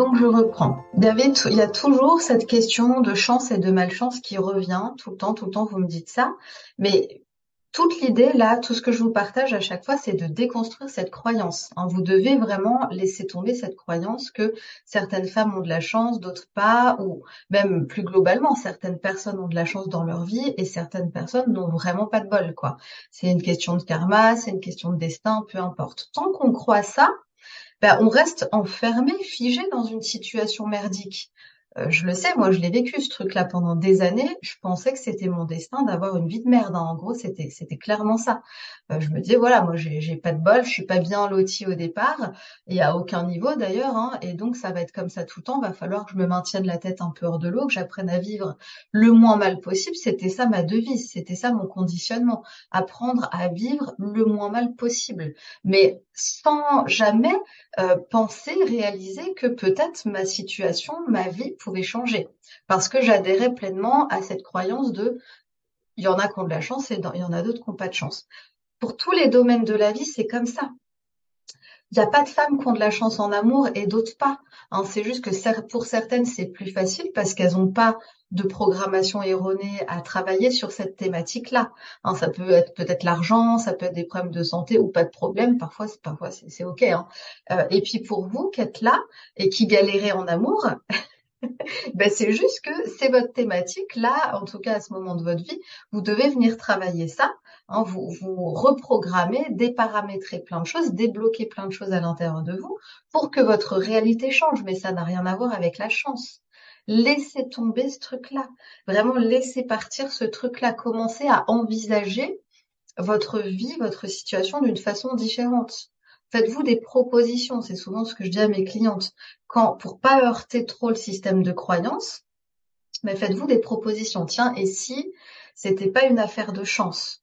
Donc je reprends. Avait il y a toujours cette question de chance et de malchance qui revient tout le temps, tout le temps vous me dites ça. Mais toute l'idée là, tout ce que je vous partage à chaque fois, c'est de déconstruire cette croyance. Hein. Vous devez vraiment laisser tomber cette croyance que certaines femmes ont de la chance, d'autres pas, ou même plus globalement, certaines personnes ont de la chance dans leur vie et certaines personnes n'ont vraiment pas de bol. quoi. C'est une question de karma, c'est une question de destin, peu importe. Tant qu'on croit ça, ben, on reste enfermé, figé dans une situation merdique. Euh, je le sais, moi je l'ai vécu ce truc-là pendant des années. Je pensais que c'était mon destin d'avoir une vie de merde. Hein. En gros, c'était c'était clairement ça. Euh, je me disais voilà, moi j'ai pas de bol, je suis pas bien loti au départ et à aucun niveau d'ailleurs. Hein, et donc ça va être comme ça tout le temps. Va falloir que je me maintienne la tête un peu hors de l'eau, que j'apprenne à vivre le moins mal possible. C'était ça ma devise, c'était ça mon conditionnement. Apprendre à vivre le moins mal possible, mais sans jamais euh, penser, réaliser que peut-être ma situation, ma vie pouvait changer. Parce que j'adhérais pleinement à cette croyance de il y en a qui ont de la chance et il y en a d'autres qui n'ont pas de chance. Pour tous les domaines de la vie, c'est comme ça. Il n'y a pas de femmes qui ont de la chance en amour et d'autres pas. Hein, c'est juste que pour certaines, c'est plus facile parce qu'elles n'ont pas de programmation erronée à travailler sur cette thématique-là. Hein, ça peut être peut-être l'argent, ça peut être des problèmes de santé ou pas de problème. Parfois, c'est parfois c'est ok. Hein. Euh, et puis pour vous qui êtes là et qui galérez en amour, ben c'est juste que c'est votre thématique là, en tout cas à ce moment de votre vie, vous devez venir travailler ça, hein, vous, vous reprogrammer, déparamétrer plein de choses, débloquer plein de choses à l'intérieur de vous pour que votre réalité change. Mais ça n'a rien à voir avec la chance. Laissez tomber ce truc-là. Vraiment, laissez partir ce truc-là. Commencez à envisager votre vie, votre situation d'une façon différente. Faites-vous des propositions. C'est souvent ce que je dis à mes clientes. Quand, pour pas heurter trop le système de croyance, mais faites-vous des propositions. Tiens, et si c'était pas une affaire de chance?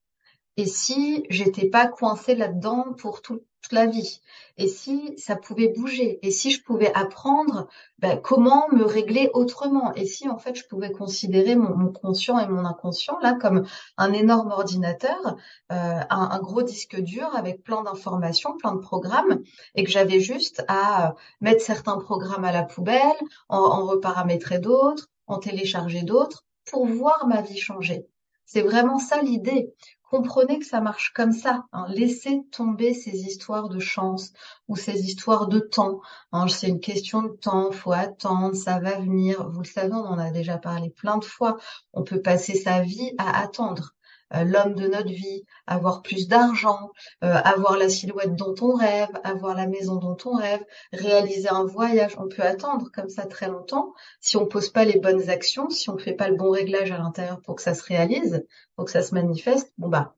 Et si j'étais pas coincée là-dedans pour tout, la vie? Et si ça pouvait bouger? Et si je pouvais apprendre ben, comment me régler autrement? Et si en fait je pouvais considérer mon, conscient et mon inconscient là comme un énorme ordinateur, euh, un, gros disque dur avec plein d'informations, plein de programmes, et que j'avais juste à mettre certains programmes à la poubelle, en, en reparamétrer d'autres, en télécharger d'autres, pour voir ma vie changer. C'est vraiment ça l'idée comprenez que ça marche comme ça. Hein. Laissez tomber ces histoires de chance ou ces histoires de temps. Hein. C'est une question de temps, faut attendre, ça va venir. Vous le savez, on en a déjà parlé plein de fois. On peut passer sa vie à attendre. Euh, l'homme de notre vie, avoir plus d'argent, euh, avoir la silhouette dont on rêve, avoir la maison dont on rêve, réaliser un voyage. On peut attendre comme ça très longtemps. Si on pose pas les bonnes actions, si on fait pas le bon réglage à l'intérieur pour que ça se réalise, pour que ça se manifeste, bon bah,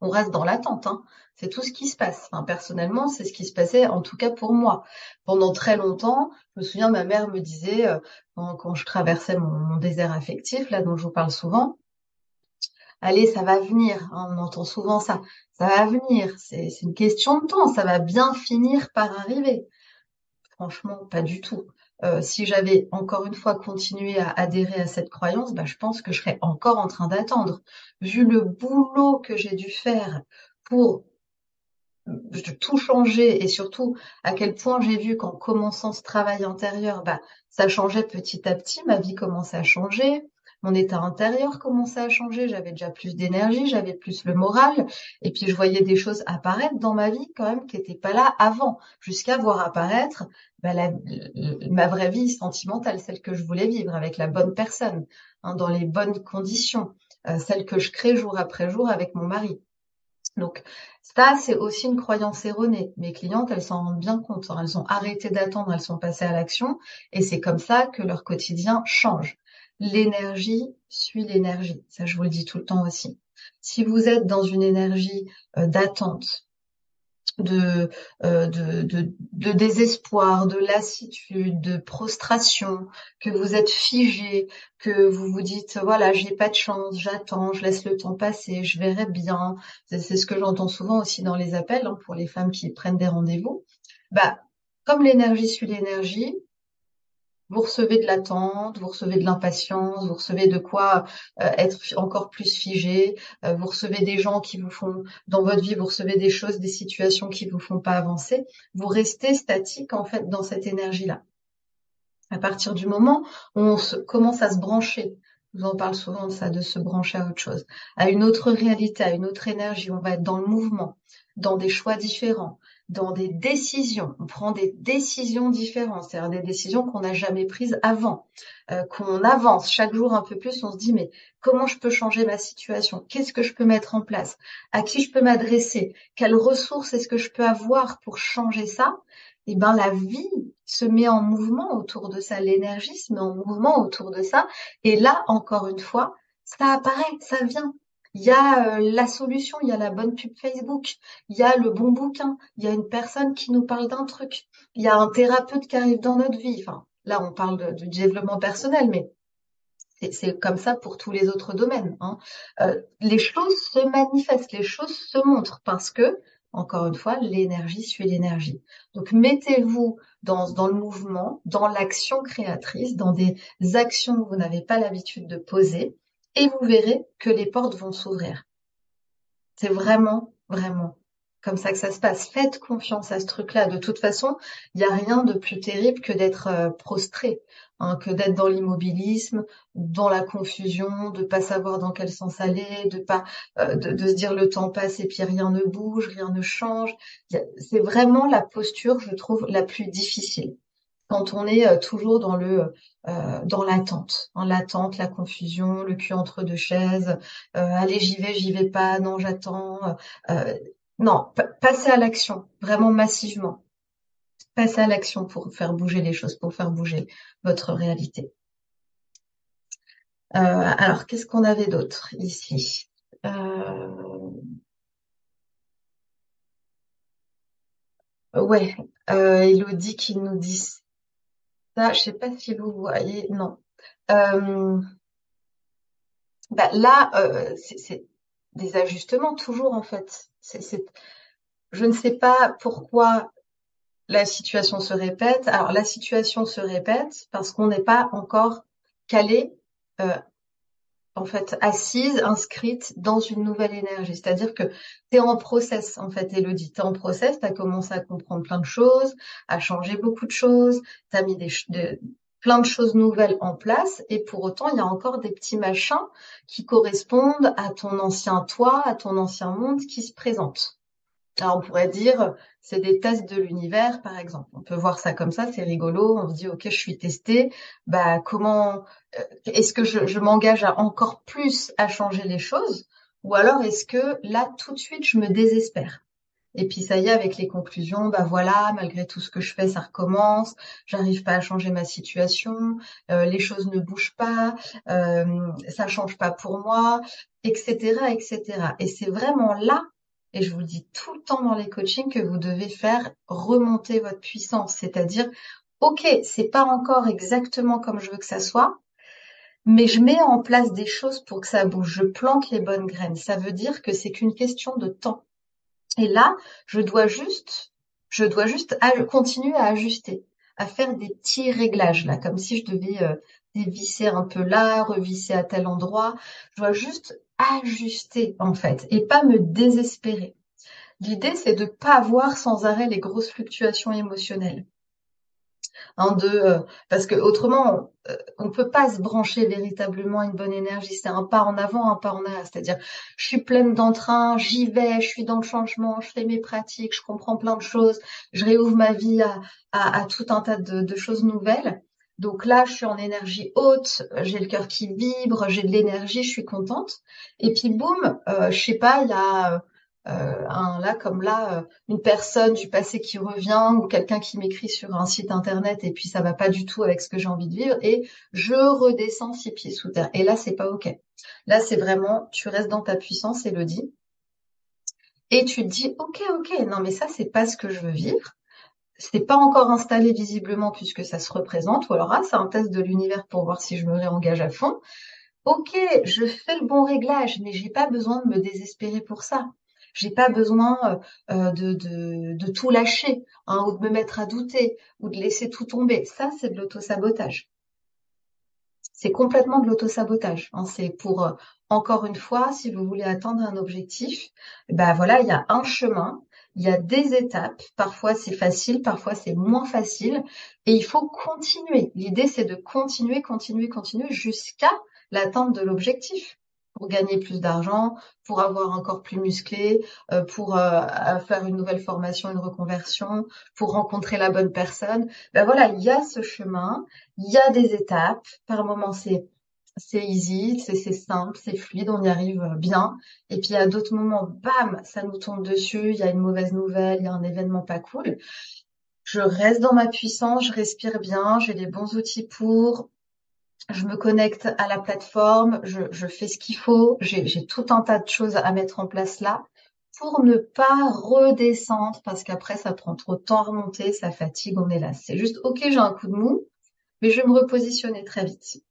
on reste dans l'attente. Hein. C'est tout ce qui se passe. personnellement, c'est ce qui se passait, en tout cas pour moi. Pendant très longtemps, je me souviens, ma mère me disait, euh, quand, je traversais mon, mon, désert affectif, là dont je vous parle souvent, allez, ça va venir. Hein, on entend souvent ça. Ça va venir. C'est une question de temps. Ça va bien finir par arriver. Franchement, pas du tout. Euh, si j'avais encore une fois continué à adhérer à cette croyance, bah, je pense que je serais encore en train d'attendre. Vu le boulot que j'ai dû faire pour tout changer et surtout à quel point j'ai vu qu'en commençant ce travail antérieur, bah, ça changeait petit à petit, ma vie commençait à changer, mon état intérieur commençait à changer, j'avais déjà plus d'énergie, j'avais plus le moral, et puis je voyais des choses apparaître dans ma vie quand même qui n'étaient pas là avant, jusqu'à voir apparaître bah, ma vraie vie sentimentale, celle que je voulais vivre avec la bonne personne, hein, dans les bonnes conditions, euh, celle que je crée jour après jour avec mon mari. Donc ça, c'est aussi une croyance erronée. Mes clientes, elles s'en rendent bien compte. Elles ont arrêté d'attendre, elles sont passées à l'action, et c'est comme ça que leur quotidien change l'énergie suit l'énergie. Ça, je vous le dis tout le temps aussi. Si vous êtes dans une énergie euh, d'attente, de, euh, de, de, de, désespoir, de lassitude, de prostration, que vous êtes figé, que vous vous dites voilà j'ai pas de chance, j'attends, je laisse le temps passer, je verrai bien. C'est ce que j'entends souvent aussi dans les appels hein, pour les femmes qui prennent des rendez-vous. Bah comme l'énergie suit l'énergie, vous recevez de l'attente, vous recevez de l'impatience, vous recevez de quoi euh, être encore plus figé, euh, vous recevez des gens qui vous font, dans votre vie, vous recevez des choses, des situations qui vous font pas avancer. Vous restez statique en fait dans cette énergie-là. À partir du moment où on commence à se brancher, je vous en parle souvent de ça, de se brancher à autre chose, à une autre réalité, à une autre énergie, on va être dans le mouvement, dans des choix différents, dans des décisions. On prend des décisions différentes, c'est-à-dire des décisions qu'on n'a jamais prises avant, euh, qu'on avance chaque jour un peu plus. On se dit mais comment je peux changer ma situation? Qu'est-ce que je peux mettre en place? À qui je peux m'adresser? Quelles ressources est-ce que je peux avoir pour changer ça? Eh ben la vie se met en mouvement autour de ça, l'énergie se met en mouvement autour de ça. Et là, encore une fois, ça apparaît, ça vient. Il y a euh, la solution, il y a la bonne pub Facebook, il y a le bon bouquin, il y a une personne qui nous parle d'un truc, il y a un thérapeute qui arrive dans notre vie. Enfin, là, on parle de, développement personnel, mais c'est comme ça pour tous les autres domaines. Hein. Euh, les choses se manifestent, les choses se montrent parce que, encore une fois, l'énergie suit l'énergie. Donc mettez-vous dans, dans le mouvement, dans l'action créatrice, dans des actions que vous n'avez pas l'habitude de poser et vous verrez que les portes vont s'ouvrir. C'est vraiment, vraiment comme ça que ça se passe. Faites confiance à ce truc-là. De toute façon, il n'y a rien de plus terrible que d'être euh, prostré, hein, que d'être dans l'immobilisme, dans la confusion, de pas savoir dans quel sens aller, de pas euh, de, se dire le temps passe et puis rien ne bouge, rien ne change. C'est vraiment la posture, je trouve, la plus difficile quand on est euh, toujours dans le euh, dans l'attente, en l'attente, la confusion, le cul entre deux chaises, euh, allez j'y vais, j'y vais pas, non j'attends. non, passez à l'action, vraiment massivement. Passez à l'action pour faire bouger les choses, pour faire bouger votre réalité. alors, qu'est-ce qu'on avait d'autre ici? Ouais, Elodie qui nous dit je je sais pas si vous voyez, non. Euh, bah, là, euh, c'est des ajustements toujours en fait. je ne sais pas pourquoi la situation se répète. Alors la situation se répète parce qu'on n'est pas encore calé euh, en fait assise, inscrite dans une nouvelle énergie. C'est-à-dire que tu es en process, en fait, Elodie. Tu es en process, tu as commencé à comprendre plein de choses, à changer beaucoup de choses, tu as mis plein de choses nouvelles en place et pour autant, il y a encore des petits machins qui correspondent à ton ancien toi, à ton ancien monde qui se présentent. Alors on pourrait dire, c'est des tests de l'univers, par exemple. On peut voir ça comme ça, c'est rigolo. On se dit, ok, je suis testé. Bah comment euh, est-ce que je, m'engage à encore plus à changer les choses, ou alors est-ce que là tout de suite je me désespère? Et puis ça y est, avec les conclusions, bah voilà, malgré tout ce que je fais, ça recommence, j'arrive pas à changer ma situation, euh, les choses ne bougent pas, euh, ça change pas pour moi, etc., etc. Et c'est vraiment là et je vous le dis tout le temps dans les coachings que vous devez faire remonter votre puissance, c'est-à-dire OK, c'est pas encore exactement comme je veux que ça soit, mais je mets en place des choses pour que ça bouge, je plante les bonnes graines. Ça veut dire que c'est qu'une question de temps. Et là, je dois juste je dois juste continuer à ajuster, à faire des petits réglages là, comme si je devais euh, dévisser un peu là, revisser à tel endroit. Je dois juste ajuster en fait et pas me désespérer. L'idée c'est de pas avoir sans arrêt les grosses fluctuations émotionnelles. Hein, euh, parce que autrement, on, euh, on peut pas se brancher véritablement une bonne énergie. C'est un pas en avant, un pas en arrière. C'est-à-dire, je suis pleine d'entrain, j'y vais, je suis dans le changement, je fais mes pratiques, je comprends plein de choses, je réouvre ma vie à, tout un tas de choses nouvelles. Donc là, je suis en énergie haute, j'ai le cœur qui vibre, j'ai de l'énergie, je suis contente. Et puis boum, euh, je sais pas, il y a euh, un là comme là, euh, une personne du passé qui revient ou quelqu'un qui m'écrit sur un site internet et puis ça va pas du tout avec ce que j'ai envie de vivre et je redescends six pieds sous terre. Et là, c'est pas ok. Là, c'est vraiment, tu restes dans ta puissance, Elodie. Et tu te dis, ok, ok, non mais ça, c'est pas ce que je veux vivre c'est pas encore installé visiblement puisque ça se représente, ou alors ah, c'est un test de l'univers pour voir si je me réengage à fond. Ok, je fais le bon réglage, mais j'ai pas besoin de me désespérer pour ça. J'ai pas besoin euh, euh, de, de, tout lâcher, hein, ou de me mettre à douter, ou de laisser tout tomber. Ça, c'est de l'autosabotage. C'est complètement de l'autosabotage. Hein. C'est pour, euh, encore une fois, si vous voulez atteindre un objectif, ben voilà, il y a un chemin, Il y a des étapes. Parfois c'est facile, parfois c'est moins facile. Et il faut continuer. L'idée c'est de continuer, continuer, continuer jusqu'à l'atteinte de l'objectif pour gagner plus d'argent, pour avoir un corps plus musclé, euh, pour euh, faire une nouvelle formation, une reconversion, pour rencontrer la bonne personne. Ben voilà, il y a ce chemin, il y a des étapes. Par moments, c'est c'est easy, c'est simple, c'est fluide, on y arrive bien. Et puis à d'autres moments, bam, ça nous tombe dessus, il y a une mauvaise nouvelle, il y a un événement pas cool. Je reste dans ma puissance, je respire bien, j'ai les bons outils pour, je me connecte à la plateforme, je, fais ce qu'il faut, j'ai tout un tas de choses à mettre en place là pour ne pas redescendre parce qu'après ça prend trop de temps à remonter, ça fatigue, on est là. C'est juste ok, j'ai un coup de mou, mais je vais me repositionner très vite.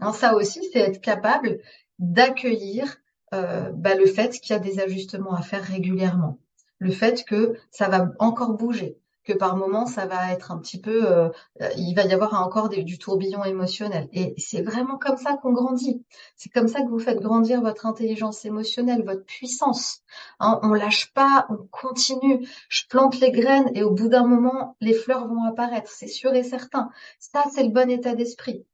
Hein, ça aussi, c'est être capable d'accueillir euh, bah, le fait qu'il y a des ajustements à faire régulièrement, le fait que ça va encore bouger, que par moment ça va être un petit peu, euh, il va y avoir encore du tourbillon émotionnel. Et c'est vraiment comme ça qu'on grandit. C'est comme ça que vous faites grandir votre intelligence émotionnelle, votre puissance. Hein, on lâche pas, on continue. Je plante les graines et au bout d'un moment, les fleurs vont apparaître. C'est sûr et certain. Ça, c'est le bon état d'esprit.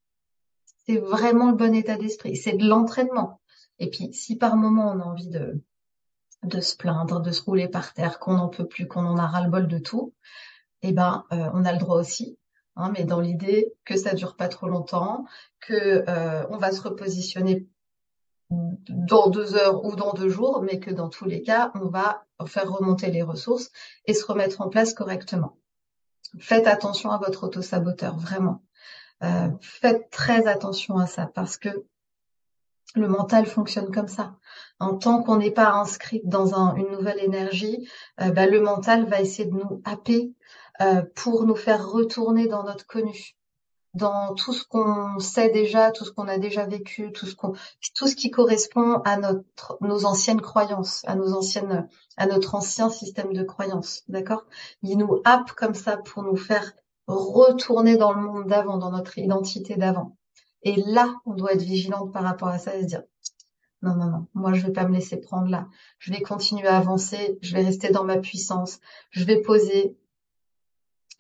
C'est vraiment le bon état d'esprit. C'est de l'entraînement. Et puis, si par moment on a envie de, de se plaindre, de se rouler par terre, qu'on n'en peut plus, qu'on en a ras-le-bol de tout, eh ben, euh, on a le droit aussi. Hein, mais dans l'idée que ça dure pas trop longtemps, que euh, on va se repositionner dans deux heures ou dans deux jours, mais que dans tous les cas, on va faire remonter les ressources et se remettre en place correctement. Faites attention à votre auto-saboteur, vraiment. Euh, faites très attention à ça parce que le mental fonctionne comme ça. En tant qu'on n'est pas inscrit dans une nouvelle énergie, euh, bah, le mental va essayer de nous happer euh, pour nous faire retourner dans notre connu, dans tout ce qu'on sait déjà, tout ce qu'on a déjà vécu, tout ce qu'on, tout ce qui correspond à notre, nos anciennes croyances, à nos anciennes, à notre ancien système de croyances, d'accord? Il nous happe comme ça pour nous faire retourner dans le monde d'avant, dans notre identité d'avant. Et là, on doit être vigilante par rapport à ça et se dire, non, non, non, moi, je vais pas me laisser prendre là. Je vais continuer à avancer, je vais rester dans ma puissance, je vais poser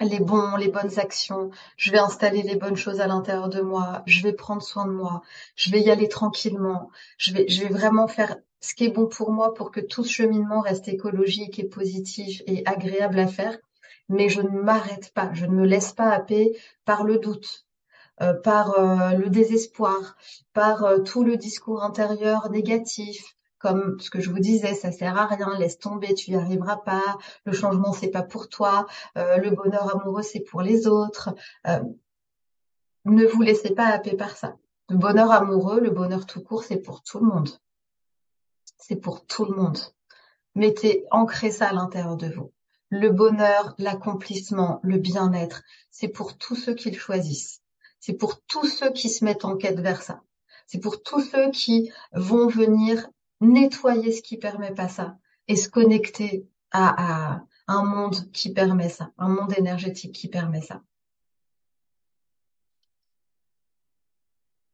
les bons, les bonnes actions, je vais installer les bonnes choses à l'intérieur de moi, je vais prendre soin de moi, je vais y aller tranquillement, je vais, je vais vraiment faire ce qui est bon pour moi pour que tout ce cheminement reste écologique et positif et agréable à faire. Mais je ne m'arrête pas, je ne me laisse pas happer par le doute, euh, par euh, le désespoir, par euh, tout le discours intérieur négatif, comme ce que je vous disais, ça sert à rien, laisse tomber, tu y arriveras pas, le changement c'est pas pour toi, le bonheur amoureux c'est pour les autres. ne vous laissez pas happer par ça. Le bonheur amoureux, le bonheur tout court, c'est pour tout le monde. C'est pour tout le monde. Mettez, ancrez ça à l'intérieur de vous. Le bonheur, l'accomplissement, le bien-être, c'est pour tous ceux qui le choisissent. C'est pour tous ceux qui se mettent en quête vers ça. C'est pour tous ceux qui vont venir nettoyer ce qui permet pas ça et se connecter à, un monde qui permet ça, un monde énergétique qui permet ça.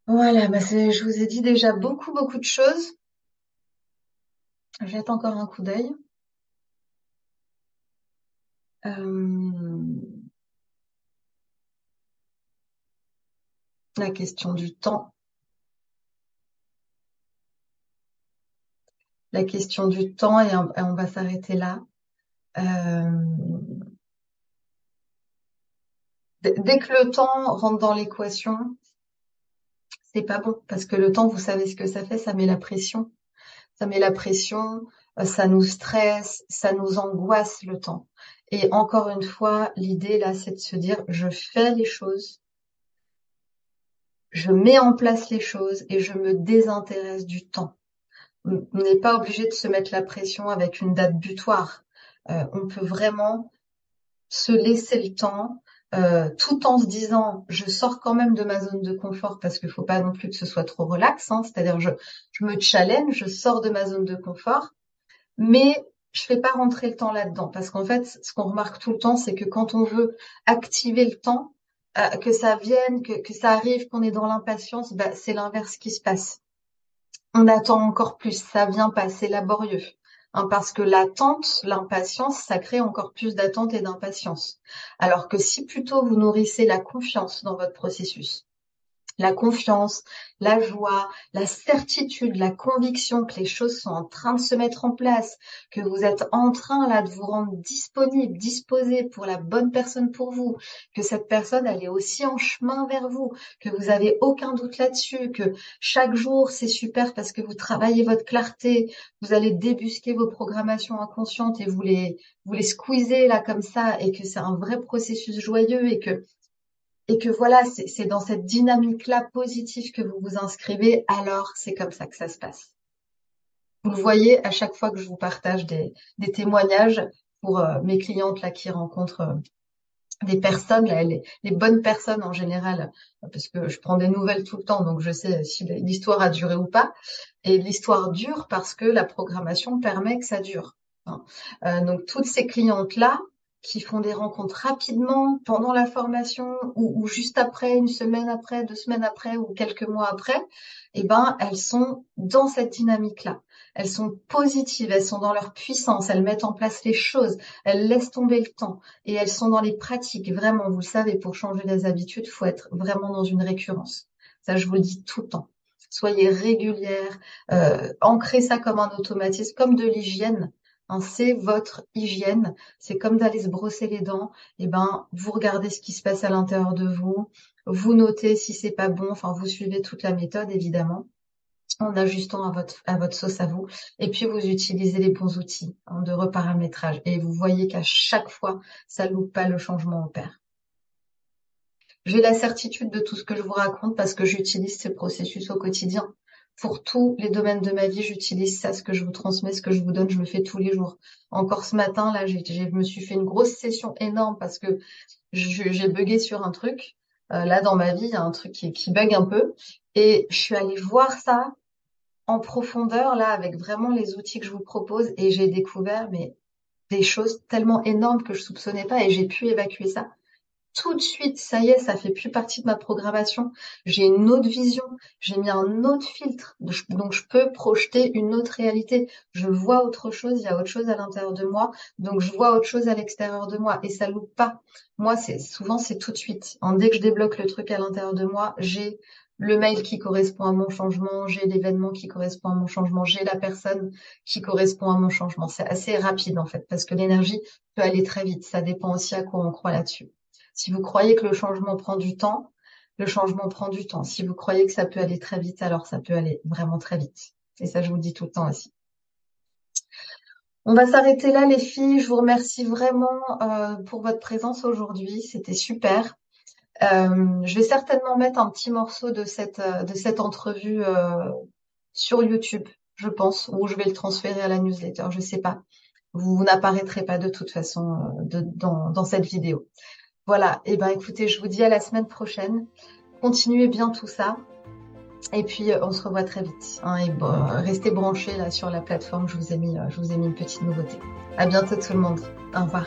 Voilà, bah je vous ai dit déjà beaucoup, beaucoup de choses. Jette encore un coup d'œil. Euh, la question du temps. La question du temps, et on, va s'arrêter là. Euh, dès que le temps rentre dans l'équation, c'est pas bon parce que le temps, vous savez ce que ça fait, ça met la pression. Ça met la pression, ça nous stresse, ça nous angoisse le temps. Et encore une fois, l'idée là, c'est de se dire, je fais les choses, je mets en place les choses et je me désintéresse du temps. On n'est pas obligé de se mettre la pression avec une date butoir. Euh, on peut vraiment se laisser le temps, euh, tout en se disant, je sors quand même de ma zone de confort parce qu'il faut pas non plus que ce soit trop relax. Hein, C'est-à-dire, je, je me challenge, je sors de ma zone de confort, mais je fais pas rentrer le temps là-dedans parce qu'en fait, ce qu'on remarque tout le temps, c'est que quand on veut activer le temps, euh, que ça vienne, que, que ça arrive, qu'on est dans l'impatience, bah, c'est l'inverse qui se passe. On attend encore plus, ça vient pas, c'est laborieux. Hein, parce que l'attente, l'impatience, ça crée encore plus d'attente et d'impatience. Alors que si plutôt vous nourrissez la confiance dans votre processus, la confiance, la joie, la certitude, la conviction que les choses sont en train de se mettre en place, que vous êtes en train là de vous rendre disponible, disposé pour la bonne personne pour vous, que cette personne elle est aussi en chemin vers vous, que vous avez aucun doute là-dessus, que chaque jour c'est super parce que vous travaillez votre clarté, vous allez débusquer vos programmations inconscientes et vous les vous les squeezez là comme ça et que c'est un vrai processus joyeux et que et que voilà, c'est dans cette dynamique-là positive que vous vous inscrivez, alors c'est comme ça que ça se passe. Vous le voyez à chaque fois que je vous partage des, témoignages pour euh, mes clientes là qui rencontrent euh, des personnes, les, bonnes personnes en général, parce que je prends des nouvelles tout le temps, donc je sais si l'histoire a duré ou pas. Et l'histoire dure parce que la programmation permet que ça dure. Hein. Euh, donc toutes ces clientes là, qui font des rencontres rapidement pendant la formation ou, juste après, une semaine après, deux semaines après ou quelques mois après, eh ben, elles sont dans cette dynamique-là. Elles sont positives, elles sont dans leur puissance, elles mettent en place les choses, elles laissent tomber le temps et elles sont dans les pratiques. Vraiment, vous le savez, pour changer les habitudes, faut être vraiment dans une récurrence. Ça, je vous le dis tout le temps. Soyez régulière, euh, ancrez ça comme un automatisme, comme de l'hygiène c'est votre hygiène. C'est comme d'aller se brosser les dents. Et eh ben, vous regardez ce qui se passe à l'intérieur de vous. Vous notez si c'est pas bon. Enfin, vous suivez toute la méthode, évidemment en ajustant à votre, à votre sauce à vous. Et puis, vous utilisez les bons outils hein, de reparamétrage. Et vous voyez qu'à chaque fois, ça loupe pas le changement opère. J'ai la certitude de tout ce que je vous raconte parce que j'utilise ces processus au quotidien pour tous les domaines de ma vie, j'utilise ça, ce que je vous transmets, ce que je vous donne, je le fais tous les jours. Encore ce matin, là, je me suis fait une grosse session énorme parce que j'ai bugué sur un truc. Euh, là, dans ma vie, il y a un truc qui, qui bug un peu. Et je suis allée voir ça en profondeur, là, avec vraiment les outils que je vous propose. Et j'ai découvert, mais des choses tellement énormes que je soupçonnais pas et j'ai pu évacuer ça tout de suite, ça y est, ça fait plus partie de ma programmation. J'ai une autre vision, j'ai mis un autre filtre, donc je peux projeter une autre réalité. Je vois autre chose, il y a autre chose à l'intérieur de moi, donc je vois autre chose à l'extérieur de moi et ça loupe pas. Moi, c'est souvent c'est tout de suite. dès que je débloque le truc à l'intérieur de moi, j'ai le mail qui correspond à mon changement, j'ai l'événement qui correspond à mon changement, j'ai la personne qui correspond à mon changement. C'est assez rapide en fait parce que l'énergie peut aller très vite. Ça dépend aussi à quoi on croit là-dessus. Si vous croyez que le changement prend du temps, le changement prend du temps. Si vous croyez que ça peut aller très vite, alors ça peut aller vraiment très vite. Et ça, je vous dis tout le temps aussi. On va s'arrêter là, les filles. Je vous remercie vraiment euh, pour votre présence aujourd'hui. C'était super. Euh, je vais certainement mettre un petit morceau de cette, euh, de cette entrevue sur YouTube, je pense, ou je vais le transférer à la newsletter. Je ne sais pas. Vous, n'apparaîtrez pas de toute façon dans, dans cette vidéo. Voilà, et eh ben écoutez, je vous dis à la semaine prochaine. Continuez bien tout ça. Et puis euh, on se revoit très vite. Hein, et restez branchés là sur la plateforme. Je vous ai mis, euh, je vous ai mis une petite nouveauté. À bientôt tout le monde. Au revoir.